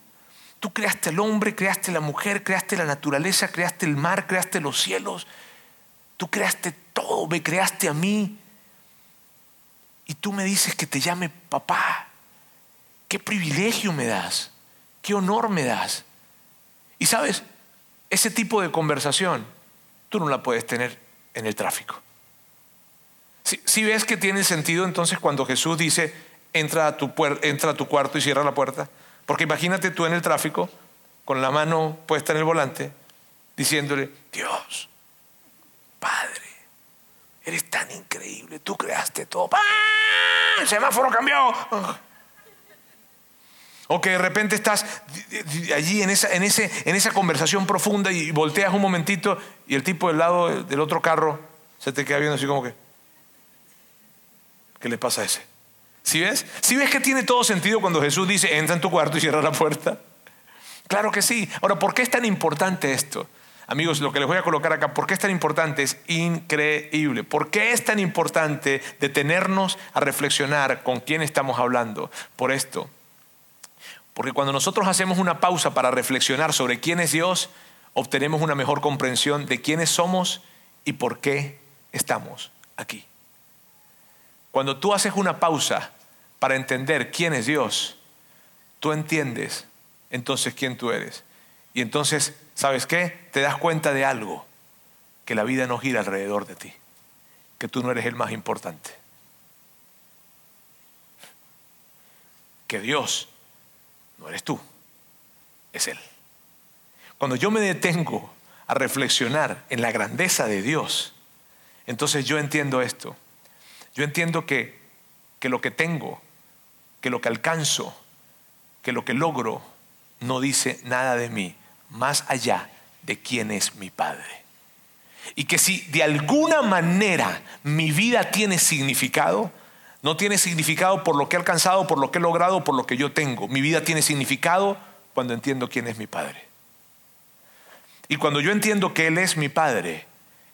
Tú creaste al hombre, creaste la mujer, creaste la naturaleza, creaste el mar, creaste los cielos. Tú creaste todo, me creaste a mí. Y tú me dices que te llame papá. Qué privilegio me das, qué honor me das. Y sabes, ese tipo de conversación tú no la puedes tener en el tráfico. Si, ves que tiene sentido entonces cuando Jesús dice, entra a, tu entra a tu cuarto y cierra la puerta, porque imagínate tú en el tráfico, con la mano puesta en el volante, diciéndole, Dios, Padre, eres tan increíble, tú creaste todo. El semáforo cambió. O que de repente estás allí en esa conversación profunda y volteas un momentito y el tipo del lado del otro carro se te queda viendo así como que, ¿qué le pasa a ese? ¿Sí ves? ¿Sí ves que tiene todo sentido cuando Jesús dice, entra en tu cuarto y cierra la puerta? Claro que sí. Ahora, ¿por qué es tan importante esto? Amigos, lo que les voy a colocar acá, ¿por qué es tan importante? Es increíble. ¿Por qué es tan importante detenernos a reflexionar con quién estamos hablando? Por esto. Porque cuando nosotros hacemos una pausa para reflexionar sobre quién es Dios, obtenemos una mejor comprensión de quiénes somos y por qué estamos aquí. Cuando tú haces una pausa para entender quién es Dios, tú entiendes entonces quién tú eres. Y entonces, ¿sabes qué? Te das cuenta de algo, que la vida no gira alrededor de ti, que tú no eres el más importante. Que Dios no eres tú, es Él. Cuando yo me detengo a reflexionar en la grandeza de Dios, entonces yo entiendo esto. Yo entiendo que, que lo que tengo, que lo que alcanzo, que lo que logro, no dice nada de mí, más allá de quién es mi Padre. Y que si de alguna manera mi vida tiene significado, no tiene significado por lo que he alcanzado, por lo que he logrado, por lo que yo tengo. Mi vida tiene significado cuando entiendo quién es mi Padre. Y cuando yo entiendo que Él es mi Padre,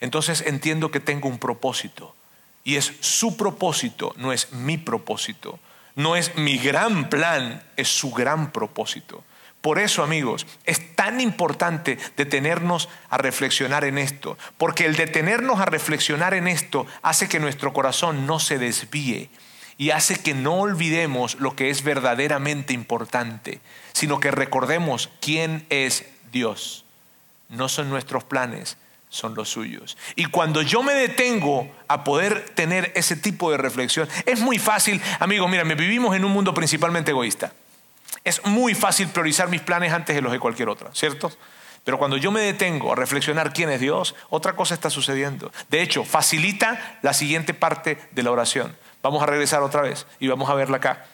entonces entiendo que tengo un propósito. Y es su propósito, no es mi propósito. No es mi gran plan, es su gran propósito. Por eso, amigos, es tan importante detenernos a reflexionar en esto, porque el detenernos a reflexionar en esto hace que nuestro corazón no se desvíe y hace que no olvidemos lo que es verdaderamente importante, sino que recordemos quién es Dios. No son nuestros planes, son los suyos. Y cuando yo me detengo a poder tener ese tipo de reflexión, es muy fácil, amigos, mira, vivimos en un mundo principalmente egoísta. Es muy fácil priorizar mis planes antes de los de cualquier otra, ¿cierto? Pero cuando yo me detengo a reflexionar quién es Dios, otra cosa está sucediendo. De hecho, facilita la siguiente parte de la oración. Vamos a regresar otra vez y vamos a verla acá.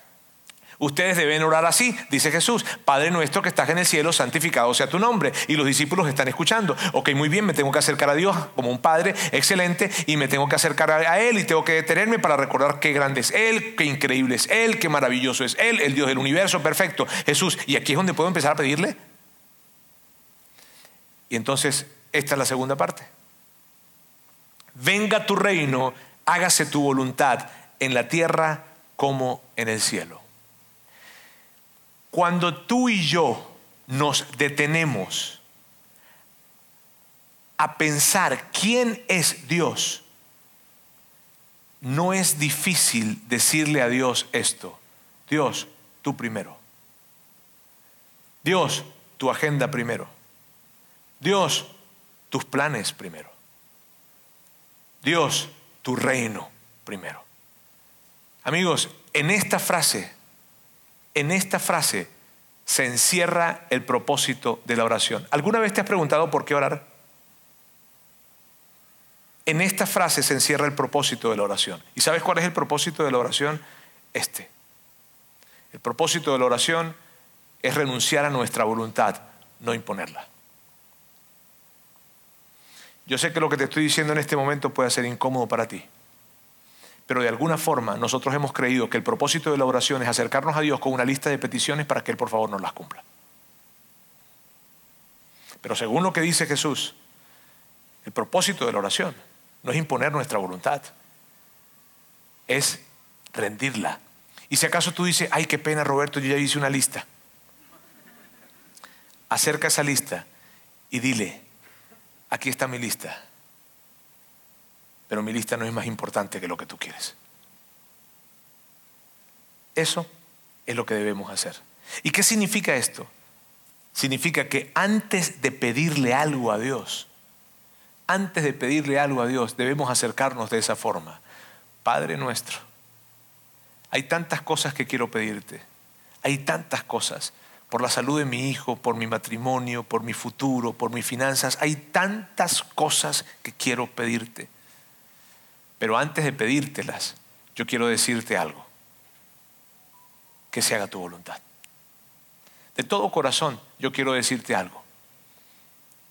Ustedes deben orar así, dice Jesús, Padre nuestro que estás en el cielo, santificado sea tu nombre. Y los discípulos están escuchando. Ok, muy bien, me tengo que acercar a Dios como un Padre excelente y me tengo que acercar a Él y tengo que detenerme para recordar qué grande es Él, qué increíble es Él, qué maravilloso es Él, el Dios del universo, perfecto, Jesús. Y aquí es donde puedo empezar a pedirle. Y entonces, esta es la segunda parte. Venga tu reino, hágase tu voluntad en la tierra como en el cielo. Cuando tú y yo nos detenemos a pensar quién es Dios, no es difícil decirle a Dios esto. Dios, tú primero. Dios, tu agenda primero. Dios, tus planes primero. Dios, tu reino primero. Amigos, en esta frase en esta frase se encierra el propósito de la oración. ¿Alguna vez te has preguntado por qué orar? En esta frase se encierra el propósito de la oración. ¿Y sabes cuál es el propósito de la oración? Este. El propósito de la oración es renunciar a nuestra voluntad, no imponerla. Yo sé que lo que te estoy diciendo en este momento puede ser incómodo para ti. Pero de alguna forma nosotros hemos creído que el propósito de la oración es acercarnos a Dios con una lista de peticiones para que Él por favor nos las cumpla. Pero según lo que dice Jesús, el propósito de la oración no es imponer nuestra voluntad, es rendirla. Y si acaso tú dices, ay, qué pena Roberto, yo ya hice una lista, acerca esa lista y dile, aquí está mi lista pero mi lista no es más importante que lo que tú quieres. Eso es lo que debemos hacer. ¿Y qué significa esto? Significa que antes de pedirle algo a Dios, antes de pedirle algo a Dios, debemos acercarnos de esa forma. Padre nuestro, hay tantas cosas que quiero pedirte, hay tantas cosas, por la salud de mi hijo, por mi matrimonio, por mi futuro, por mis finanzas, hay tantas cosas que quiero pedirte. Pero antes de pedírtelas, yo quiero decirte algo. Que se haga tu voluntad. De todo corazón, yo quiero decirte algo.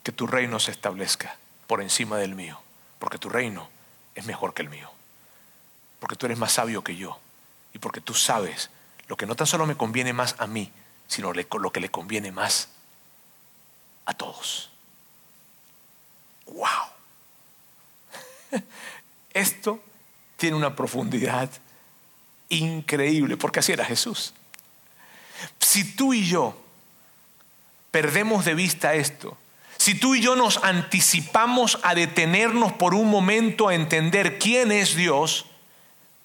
Que tu reino se establezca por encima del mío. Porque tu reino es mejor que el mío. Porque tú eres más sabio que yo. Y porque tú sabes lo que no tan solo me conviene más a mí, sino lo que le conviene más a todos. ¡Wow! (laughs) Esto tiene una profundidad increíble, porque así era Jesús. Si tú y yo perdemos de vista esto, si tú y yo nos anticipamos a detenernos por un momento a entender quién es Dios,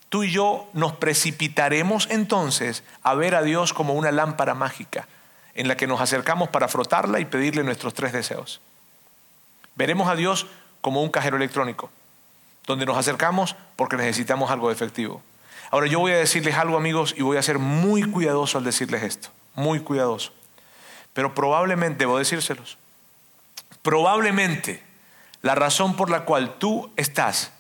tú y yo nos precipitaremos entonces a ver a Dios como una lámpara mágica en la que nos acercamos para frotarla y pedirle nuestros tres deseos. Veremos a Dios como un cajero electrónico, donde nos acercamos porque necesitamos algo efectivo. Ahora yo voy a decirles algo amigos y voy a ser muy cuidadoso al decirles esto, muy cuidadoso. Pero probablemente, debo decírselos, probablemente la razón por la cual tú estás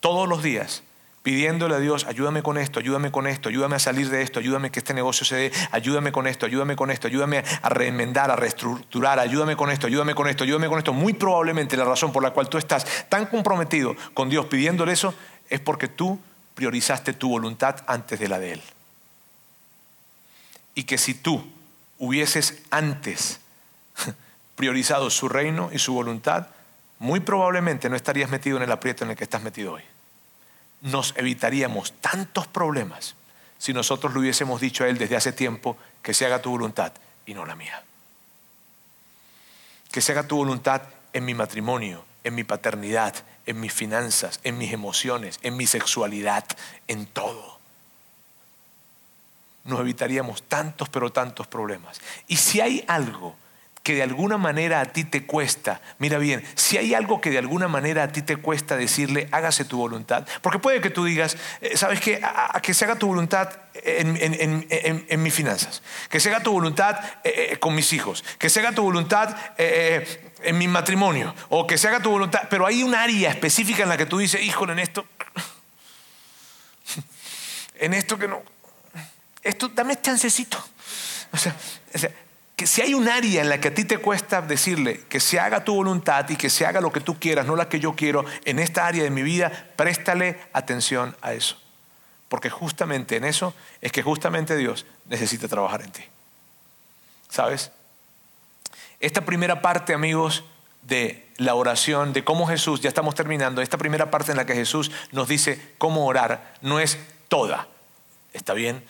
todos los días pidiéndole a Dios, ayúdame con esto, ayúdame con esto, ayúdame a salir de esto, ayúdame que este negocio se dé, ayúdame con esto, ayúdame con esto, ayúdame a reenmendar, a reestructurar, ayúdame con esto, ayúdame con esto, ayúdame con esto. Muy probablemente la razón por la cual tú estás tan comprometido con Dios pidiéndole eso es porque tú priorizaste tu voluntad antes de la de Él. Y que si tú hubieses antes (laughs) priorizado su reino y su voluntad, muy probablemente no estarías metido en el aprieto en el que estás metido hoy nos evitaríamos tantos problemas si nosotros le hubiésemos dicho a Él desde hace tiempo que se haga tu voluntad y no la mía. Que se haga tu voluntad en mi matrimonio, en mi paternidad, en mis finanzas, en mis emociones, en mi sexualidad, en todo. Nos evitaríamos tantos, pero tantos problemas. Y si hay algo que de alguna manera a ti te cuesta, mira bien, si hay algo que de alguna manera a ti te cuesta decirle, hágase tu voluntad, porque puede que tú digas, eh, ¿sabes qué? Que se haga tu voluntad en, mis finanzas, que se haga tu voluntad eh, eh, con mis hijos, que se haga tu voluntad en mi matrimonio, o que se haga tu voluntad, pero hay un área específica en la que tú dices, híjole, en esto, (laughs) en esto que no, esto, dame chancecito. O sea, o sea que si hay un área en la que a ti te cuesta decirle que se haga tu voluntad y que se haga lo que tú quieras, no la que yo quiero, en esta área de mi vida, préstale atención a eso. Porque justamente en eso es que justamente Dios necesita trabajar en ti. ¿Sabes? Esta primera parte, amigos, de la oración, de cómo Jesús, ya estamos terminando, esta primera parte en la que Jesús nos dice cómo orar, no es toda. ¿Está bien?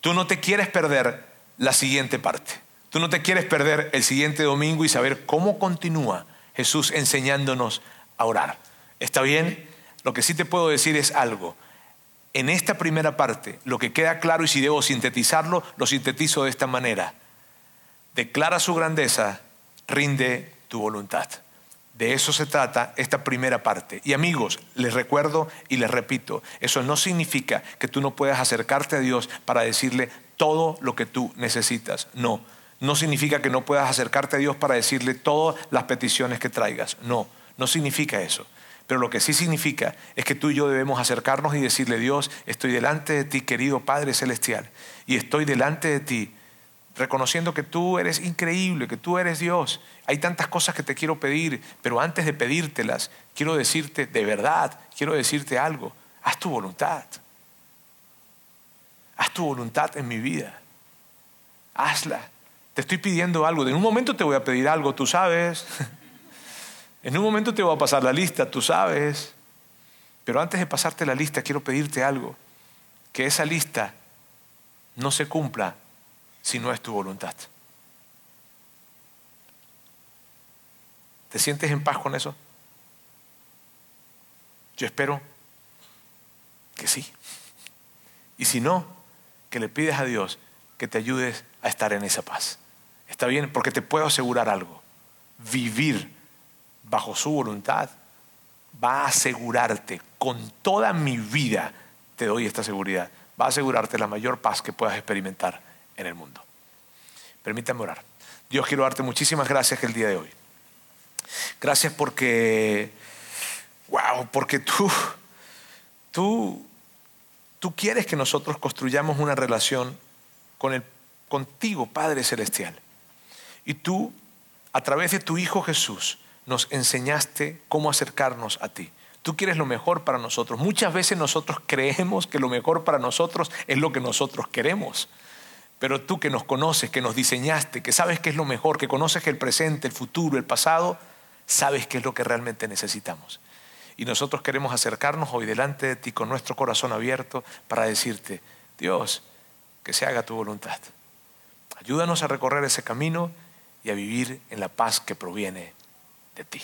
Tú no te quieres perder la siguiente parte. Tú no te quieres perder el siguiente domingo y saber cómo continúa Jesús enseñándonos a orar. ¿Está bien? Lo que sí te puedo decir es algo. En esta primera parte, lo que queda claro y si debo sintetizarlo, lo sintetizo de esta manera. Declara su grandeza, rinde tu voluntad. De eso se trata esta primera parte. Y amigos, les recuerdo y les repito, eso no significa que tú no puedas acercarte a Dios para decirle todo lo que tú necesitas. No, no significa que no puedas acercarte a Dios para decirle todas las peticiones que traigas. No, no significa eso. Pero lo que sí significa es que tú y yo debemos acercarnos y decirle, Dios, estoy delante de ti, querido Padre Celestial, y estoy delante de ti, reconociendo que tú eres increíble, que tú eres Dios. Hay tantas cosas que te quiero pedir, pero antes de pedírtelas, quiero decirte de verdad, quiero decirte algo, haz tu voluntad. Haz tu voluntad en mi vida. Hazla. Te estoy pidiendo algo. En un momento te voy a pedir algo, tú sabes. (laughs) En un momento te voy a pasar la lista, tú sabes. Pero antes de pasarte la lista, quiero pedirte algo. Que esa lista no se cumpla si no es tu voluntad. ¿Te sientes en paz con eso? Yo espero que sí. Y si no, que le pides a Dios que te ayudes a estar en esa paz. Está bien, porque te puedo asegurar algo. Vivir bajo su voluntad va a asegurarte con toda mi vida, te doy esta seguridad, va a asegurarte la mayor paz que puedas experimentar en el mundo. Permítame orar. Dios quiero darte muchísimas gracias el día de hoy. Gracias porque, wow, porque tú, tú, tú quieres que nosotros construyamos una relación con el, contigo, Padre Celestial. Y tú, a través de tu Hijo Jesús, nos enseñaste cómo acercarnos a ti. Tú quieres lo mejor para nosotros. Muchas veces nosotros creemos que lo mejor para nosotros es lo que nosotros queremos. Pero tú que nos conoces, que nos diseñaste, que sabes que es lo mejor, que conoces el presente, el futuro, el pasado, sabes qué es lo que realmente necesitamos. Y nosotros queremos acercarnos hoy delante de ti con nuestro corazón abierto para decirte, Dios, que se haga tu voluntad. Ayúdanos a recorrer ese camino y a vivir en la paz que proviene de ti.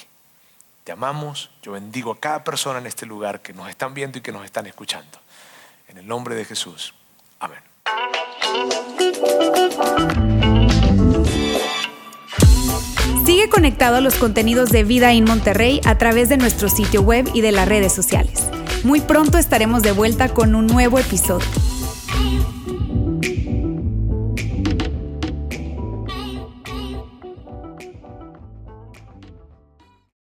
Te amamos, yo bendigo a cada persona en este lugar que nos están viendo y que nos están escuchando. En el nombre de Jesús. Amén. Sigue conectado a los contenidos de Vida en Monterrey a través de nuestro sitio web y de las redes sociales. Muy pronto estaremos de vuelta con un nuevo episodio.